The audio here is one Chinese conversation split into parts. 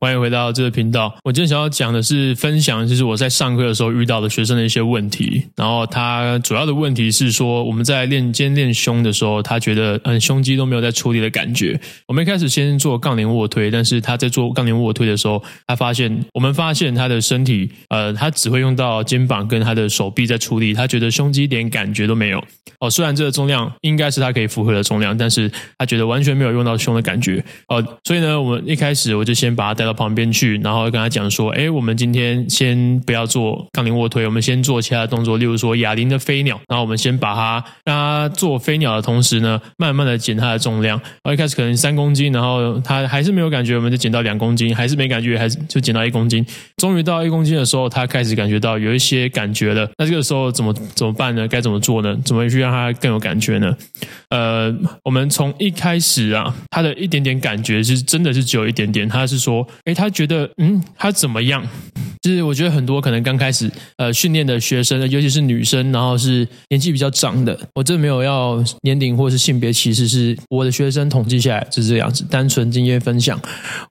欢迎回到这个频道。我今天想要讲的是分享，就是我在上课的时候遇到的学生的一些问题。然后他主要的问题是说，我们在练肩练胸的时候，他觉得嗯胸肌都没有在出力的感觉。我们一开始先做杠铃卧推，但是他在做杠铃卧推的时候，他发现我们发现他的身体呃，他只会用到肩膀跟他的手臂在出力，他觉得胸肌一点感觉都没有。哦，虽然这个重量应该是他可以负荷的重量，但是他觉得完全没有用到胸的感觉。哦，所以呢，我们一开始我就先把他带到旁边去，然后跟他讲说：“哎，我们今天先不要做杠铃卧推，我们先做其他动作，例如说哑铃的飞鸟。然后我们先把它让他做飞鸟的同时呢，慢慢的减他的重量。然后一开始可能三公斤，然后他还是没有感觉，我们就减到两公斤，还是没感觉，还是就减到一公斤。终于到一公斤的时候，他开始感觉到有一些感觉了。那这个时候怎么怎么办呢？该怎么做呢？怎么去让他更有感觉呢？呃，我们从一开始啊，他的一点点感觉是真的是只有一点点，他是说。诶，他觉得，嗯，他怎么样？就是我觉得很多可能刚开始呃训练的学生，尤其是女生，然后是年纪比较长的，我真的没有要年龄或是性别歧视，是我的学生统计下来就是这样子，单纯经验分享。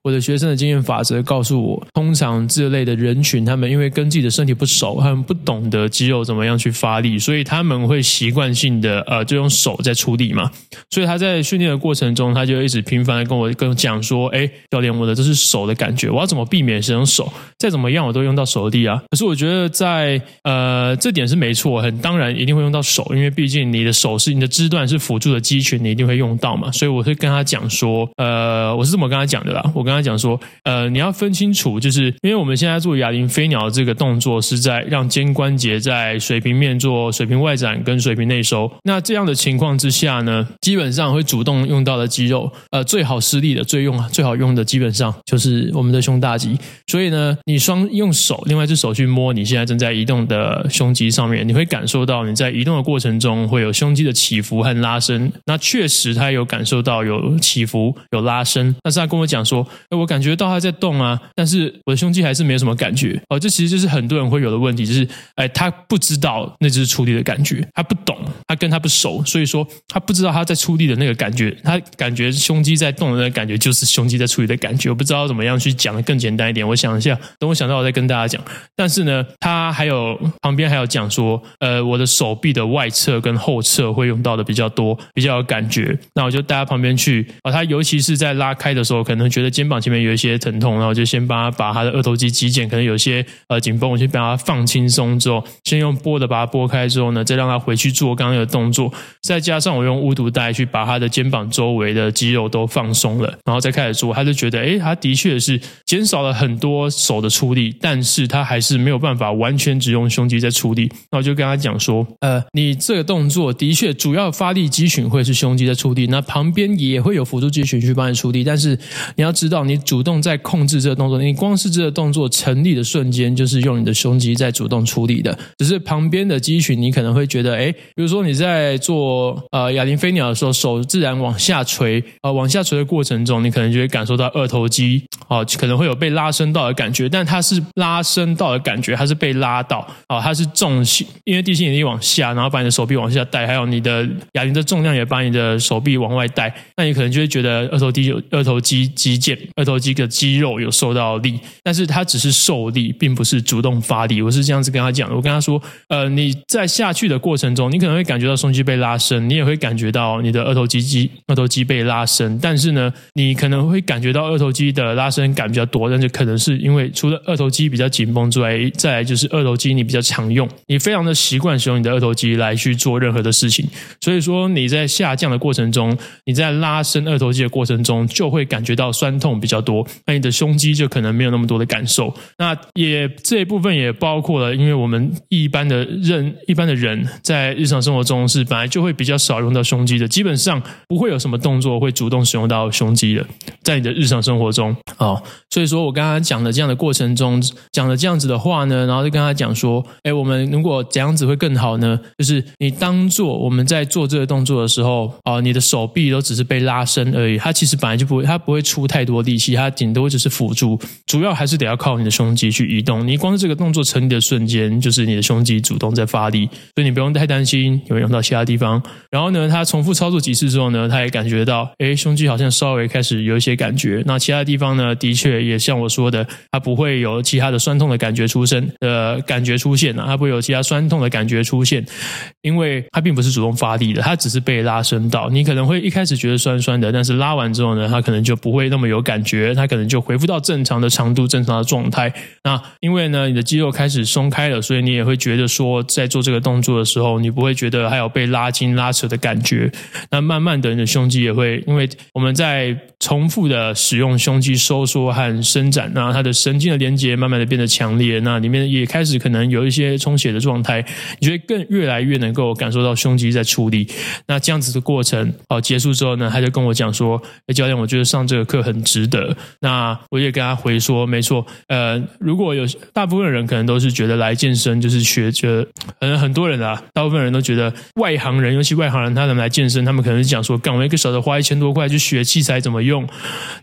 我的学生的经验法则告诉我，通常这类的人群，他们因为跟自己的身体不熟，他们不懂得肌肉怎么样去发力，所以他们会习惯性的呃就用手在出力嘛。所以他在训练的过程中，他就一直频繁的跟我跟我讲说，哎，教练，我的这是手的感觉，我要怎么避免使用手？再怎么样，我都用到手力啊。可是我觉得在呃这点是没错，很当然一定会用到手，因为毕竟你的手是你的肢段是辅助的肌群，你一定会用到嘛。所以我会跟他讲说，呃，我是这么跟他讲的啦。我跟他讲说，呃，你要分清楚，就是因为我们现在做哑铃飞鸟这个动作是在让肩关节在水平面做水平外展跟水平内收。那这样的情况之下呢，基本上会主动用到的肌肉，呃，最好施力的、最用最好用的，基本上就是我们的胸大肌。所以呢，你双用用手，另外一只手去摸你现在正在移动的胸肌上面，你会感受到你在移动的过程中会有胸肌的起伏和拉伸。那确实他有感受到有起伏、有拉伸。但是他跟我讲说，哎，我感觉到他在动啊，但是我的胸肌还是没有什么感觉。哦，这其实就是很多人会有的问题，就是哎，他不知道那只是出力的感觉，他不懂，他跟他不熟，所以说他不知道他在出力的那个感觉，他感觉胸肌在动的那个感觉就是胸肌在出力的感觉。我不知道怎么样去讲的更简单一点。我想一下，等我想到我再跟大家讲。但是呢，他还有旁边还有讲说，呃，我的手臂的外侧跟后侧会用到的比较多，比较有感觉。那我就带他旁边去啊，他尤其是在拉开的时候，可能觉得肩膀前面有一些疼痛，然后我就先帮他把他的二头肌肌腱可能有些呃紧绷，我先把它放轻松之后，先用拨的把它拨开之后呢，再让他回去做刚刚的动作，再加上我用巫毒带去把他的肩膀周围的肌肉都放松了，然后再开始做，他就觉得，哎，他的确是减少了很多手的出力，但是他还是没有办法完全只用胸肌在出力。那我就跟他讲说，呃，你这个动作的确主要发力肌群会是胸肌在出力，那旁边也会有辅助肌群去帮你出力，但是你要知道，你主动在控制这个动作，你光是这个动作成立的瞬间，就是用你的胸肌在主动出力的。只是旁边的肌群，你可能会觉得，哎，比如说你在做呃哑铃飞鸟的时候，手自然往下垂，呃，往下垂的过程中，你可能就会感受到二头肌，哦、可能会有被拉伸到的感觉，但它是拉伸到的感觉，它是被拉到，哦，它是重心，因为地心引力往下，然后把你的手臂往下带，还有你的哑铃的重量也把你的手臂往外带，那你可能就会觉得二头肌有二头肌肌腱、二头肌的肌肉有受到力，但是它只是受力，并不是主动发力。我是这样子跟他讲的，我跟他说，呃，你在下去的过程中，你可能会感觉到胸肌被拉伸，你也会感觉到你的二头肌肌二头肌被拉伸，但是呢，你可能会感觉到二头肌的拉伸感比较多，但是可能是因为除了二头肌比较紧绷之外，再来就是二头肌你比较常用，你非常的习惯使用你的二头肌来去做任何的事情，所以说你在下降的过程中，你在拉伸二头肌的过程中就会感觉到酸痛比较多，那你的胸肌就可能没有那么多的感受。那也这一部分也包括了，因为我们一般的人一般的人在日常生活中是本来就会比较少用到胸肌的，基本上不会有什么动作会主动使用到胸肌的，在你的日常生活中哦，所以说我刚刚讲的这样的过程中，讲了这样子的话呢，然后就跟他讲说，哎，我们如果怎样子会更好呢？就是你当做我们在做这个动作的时候，啊，你的手臂都只是被拉伸而已，它其实本来就不会，它不会出太多力气，它顶多只是辅助，主要还是得要靠你的胸肌去移动。你光是这个动作成立的瞬间，就是你的胸肌主动在发力，所以你不用太担心有用到其他地方。然后呢，他重复操作几次之后呢，他也感觉到，哎，胸肌好像稍微开始有一些感觉。那其他地方呢，的确也像我说的，它不会有其他他的酸痛的感觉出生，呃，感觉出现啊，他不会有其他酸痛的感觉出现，因为它并不是主动发力的，它只是被拉伸到。你可能会一开始觉得酸酸的，但是拉完之后呢，它可能就不会那么有感觉，它可能就恢复到正常的长度、正常的状态。那因为呢，你的肌肉开始松开了，所以你也会觉得说，在做这个动作的时候，你不会觉得还有被拉筋拉扯的感觉。那慢慢的，你的胸肌也会，因为我们在重复的使用胸肌收缩和伸展，那它的神经的连接慢慢的变得强烈，那里面也开始可能有一些充血的状态，你觉得更越来越能够感受到胸肌在出力。那这样子的过程哦结束之后呢，他就跟我讲说：“哎，教练，我觉得上这个课很值得。”那我也跟他回说：“没错，呃，如果有大部分人可能都是觉得来健身就是学，觉得可能很多人啊，大部分人都觉得外行人，尤其外行人，他能来健身，他们可能是讲说，干我一个小时花一千多块去学器材怎么用。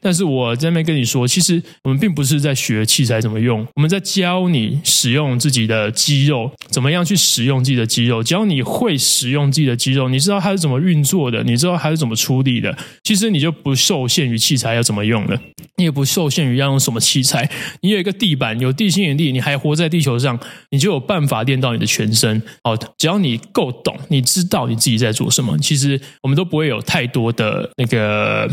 但是我在那边跟你说，其实我们并不是在学器材怎么用，我们在教你使用自己的肌肉，怎么样去使用自己的肌肉。教你会使用自己的肌肉，你知道它是怎么运作的，你知道它是怎么出力的，其实你就不受限于器材要怎么用了，你也不受限于要用什么器材。你有一个地板，有地心引力，你还活在地球上，你就有办法练到你的全身。哦，只要你够懂，你知道你自己在做什么，其实我们都不会有太多的那个。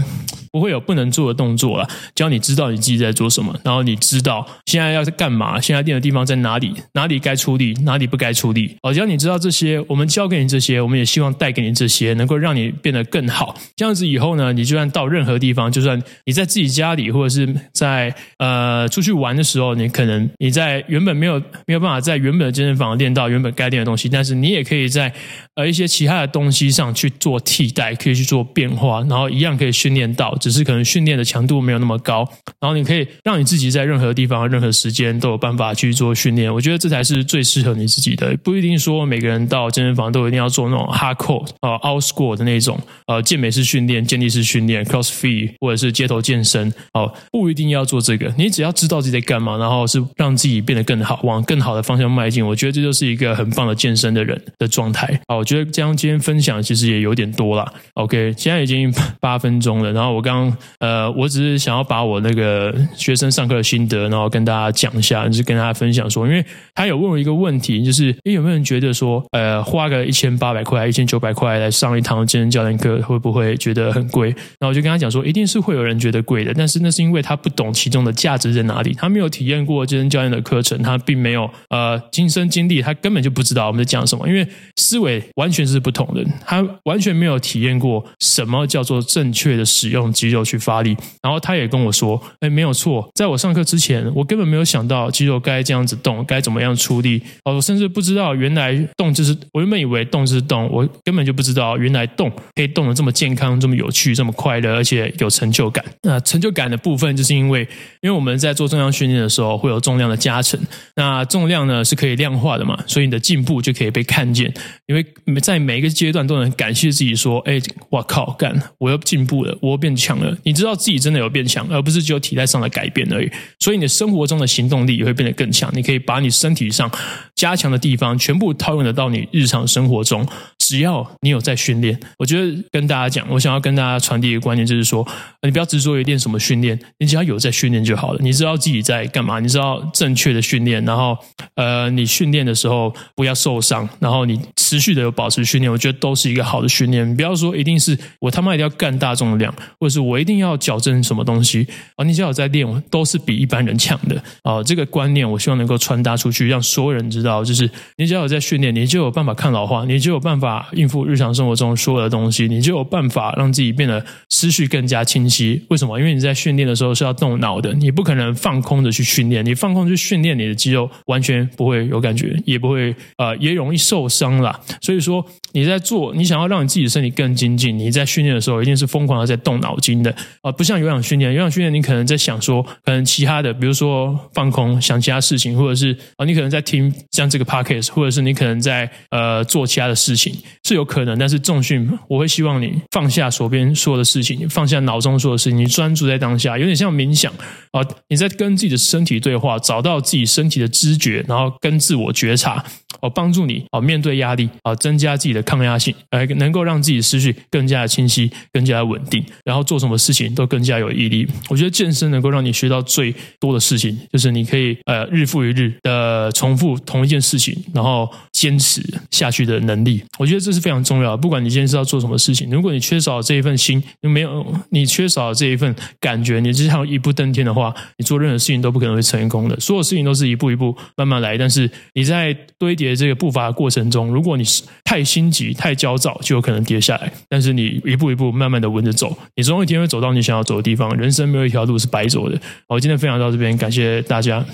不会有不能做的动作了，只要你知道你自己在做什么，然后你知道现在要在干嘛，现在练的地方在哪里，哪里该出力，哪里不该出力。哦，只要你知道这些，我们教给你这些，我们也希望带给你这些，能够让你变得更好。这样子以后呢，你就算到任何地方，就算你在自己家里，或者是在呃出去玩的时候，你可能你在原本没有没有办法在原本的健身房练到原本该练的东西，但是你也可以在呃一些其他的东西上去做替代，可以去做变化，然后一样可以训练到。只是可能训练的强度没有那么高，然后你可以让你自己在任何地方、任何时间都有办法去做训练。我觉得这才是最适合你自己的。不一定说每个人到健身房都一定要做那种 hardcore 呃 outscore 的那种呃健美式训练、健力式训练、crossfit 或者是街头健身哦，不一定要做这个。你只要知道自己在干嘛，然后是让自己变得更好，往更好的方向迈进。我觉得这就是一个很棒的健身的人的状态。好，我觉得这样今天分享其实也有点多了。OK，现在已经八分钟了，然后我刚。刚呃，我只是想要把我那个学生上课的心得，然后跟大家讲一下，就是跟大家分享说，因为他有问我一个问题，就是诶有没有人觉得说，呃，花个一千八百块、一千九百块来上一堂健身教练课，会不会觉得很贵？然后我就跟他讲说，一定是会有人觉得贵的，但是那是因为他不懂其中的价值在哪里，他没有体验过健身教练的课程，他并没有呃亲身经历，他根本就不知道我们在讲什么，因为思维完全是不同的，他完全没有体验过什么叫做正确的使用。肌肉去发力，然后他也跟我说：“哎，没有错，在我上课之前，我根本没有想到肌肉该这样子动，该怎么样出力。哦，我甚至不知道原来动就是，我原本以为动就是动，我根本就不知道原来动可以动的这么健康、这么有趣、这么快乐，而且有成就感。那成就感的部分，就是因为因为我们在做重量训练的时候，会有重量的加成。那重量呢是可以量化的嘛，所以你的进步就可以被看见。因为在每一个阶段都能感谢自己说：哎，我靠，干，我又进步了，我又变强。”你知道自己真的有变强，而不是只有体态上的改变而已。所以你的生活中的行动力也会变得更强。你可以把你身体上加强的地方全部套用得到你日常生活中。只要你有在训练，我觉得跟大家讲，我想要跟大家传递一个观念，就是说，你不要执着于练什么训练，你只要有在训练就好了。你知道自己在干嘛，你知道正确的训练，然后呃，你训练的时候不要受伤，然后你持续的有保持训练，我觉得都是一个好的训练。不要说一定是我他妈一定要干大重量，或者是我一定要矫正什么东西啊，你只要有在练，都是比一般人强的啊。这个观念我希望能够传达出去，让所有人知道，就是你只要有在训练，你就有办法抗老化，你就有办法。应付日常生活中所有的东西，你就有办法让自己变得思绪更加清晰。为什么？因为你在训练的时候是要动脑的，你不可能放空的去训练。你放空去训练，你的肌肉完全不会有感觉，也不会呃，也容易受伤啦。所以说，你在做，你想要让你自己的身体更精进，你在训练的时候一定是疯狂的在动脑筋的啊，不像有氧训练，有氧训练你可能在想说，可能其他的，比如说放空，想其他事情，或者是啊，你可能在听像这个 podcast，或者是你可能在呃做其他的事情，是有可能。但是重训，我会希望你放下手边所有的事情，放下脑中所有的事情，你专注在当下，有点像冥想啊，你在跟自己的身体对话，找到自己身体的知觉，然后跟自我觉察。哦，帮助你哦，面对压力啊，增加自己的抗压性，来能够让自己的思绪更加的清晰，更加的稳定，然后做什么事情都更加有毅力。我觉得健身能够让你学到最多的事情，就是你可以呃日复一日的重复同一件事情，然后坚持下去的能力。我觉得这是非常重要的。不管你今天是要做什么事情，如果你缺少这一份心，没有你缺少这一份感觉，你只想一步登天的话，你做任何事情都不可能会成功的。所有事情都是一步一步慢慢来，但是你在堆叠。这个步伐的过程中，如果你是太心太焦躁，就有可能跌下来。但是你一步一步、慢慢的稳着走，你总有一天会走到你想要走的地方。人生没有一条路是白走的。好，今天分享到这边，感谢大家。